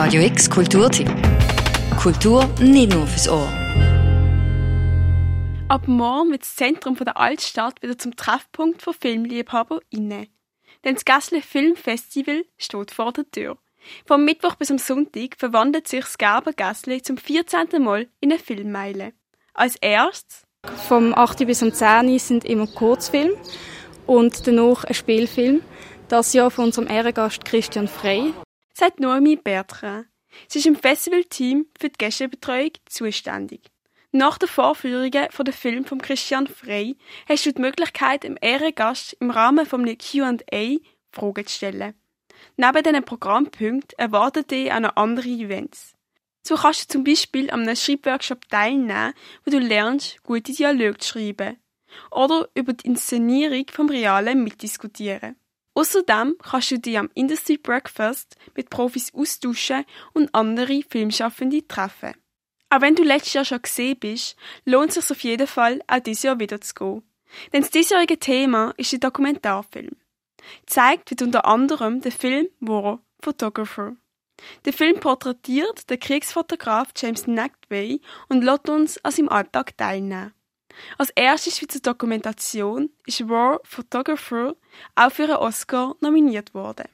Radio X Kulturtipp. Kultur nicht nur fürs Ohr. Ab morgen wird das Zentrum der Altstadt wieder zum Treffpunkt für Filmliebhaber inne. Denn das Gässle Filmfestival steht vor der Tür. Vom Mittwoch bis am Sonntag verwandelt sich das Gerbergässle zum 14. Mal in eine Filmmeile. Als erstes vom 8. bis am 10. sind immer Kurzfilme und danach ein Spielfilm. Das Jahr von unserem Ehrengast Christian Frey. Sagt Noemi Bertrand. Sie ist im Festivalteam für die Gästebetreuung zuständig. Nach den Vorführungen von dem Film von Christian Frey hast du die Möglichkeit, im Ehrengast im Rahmen von Q&A Fragen zu stellen. Neben diesen Programmpunkten erwarten dich auch noch andere Events. So kannst du zum Beispiel an einem Schreibworkshop teilnehmen, wo du lernst, gute Dialoge zu schreiben. Oder über die Inszenierung vom Realen mitdiskutieren. Außerdem kannst du dich am Industry Breakfast mit Profis austauschen und andere Filmschaffende treffen. Auch wenn du letztes Jahr schon gesehen bist, lohnt es sich auf jeden Fall, auch dieses Jahr wieder zu gehen. Denn das diesjährige Thema ist der Dokumentarfilm. Zeigt wird unter anderem der Film War Photographer. Der Film porträtiert den Kriegsfotograf James Nagtway und lässt uns an seinem Alltag teilnehmen. Als erste Schweizer Dokumentation ist War Photographer auch für einen Oscar nominiert worden.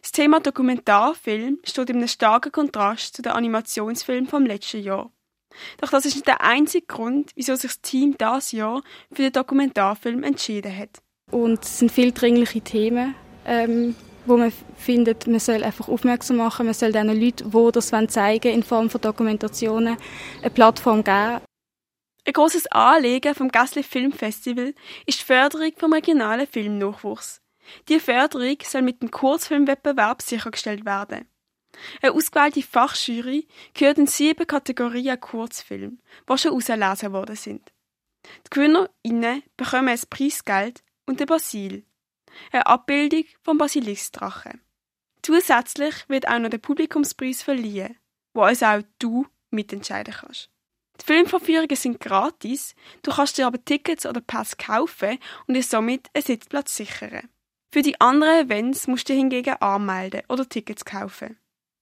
Das Thema Dokumentarfilm steht in einem starken Kontrast zu den Animationsfilmen vom letzten Jahr. Doch das ist nicht der einzige Grund, wieso sich das Team das Jahr für den Dokumentarfilm entschieden hat. Und es sind viele dringliche Themen, ähm, wo man findet, man soll einfach aufmerksam machen, man soll den Leuten, die das zeigen in Form von Dokumentationen, eine Plattform geben. Ein großes Anliegen vom Gassli Filmfestival ist die Förderung vom regionalen Filmnachwuchs. Die Förderung soll mit dem Kurzfilmwettbewerb sichergestellt werden. Eine ausgewählte Fachjury gehört in sieben Kategorien Kurzfilm, die schon ausgelesen worden sind. Die GewinnerInnen bekommen ein Preisgeld und den Basil, eine Abbildung vom Basilisdrache. Zusätzlich wird auch noch der Publikumspreis verliehen, wo also auch du mitentscheiden kannst. Die Filmvorführungen sind gratis, du kannst dir aber Tickets oder Pass kaufen und dir somit einen Sitzplatz sichern. Für die anderen Events musst du hingegen anmelden oder Tickets kaufen.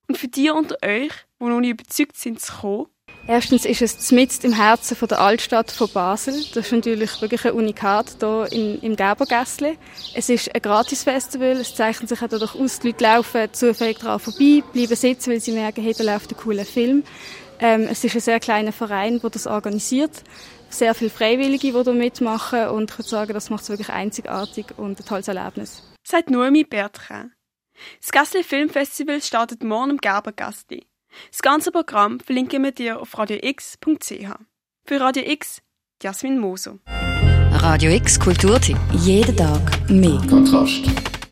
Und für die unter euch, die noch nicht überzeugt sind zu kommen, Erstens ist es mitten im Herzen von der Altstadt von Basel. Das ist natürlich wirklich ein Unikat hier in, im Gebergässli. Es ist ein Gratis-Festival. Es zeichnet sich auch dadurch aus, die Leute laufen zufällig daran vorbei, bleiben sitzen, weil sie merken, hey, da läuft ein cooler Film. Ähm, es ist ein sehr kleiner Verein, der das organisiert. Sehr viele Freiwillige, die da mitmachen und ich würde sagen, das macht es wirklich einzigartig und ein tolles Erlebnis. Sagt Noemi Bertrand. Das Gassli Filmfestival startet morgen im Gerbergastli. Das ganze Programm verlinken wir dir auf radiox.ch. Für Radio X, Jasmin Moser. Radio X Kulturtipp. Jeden Tag mehr. Kontrast.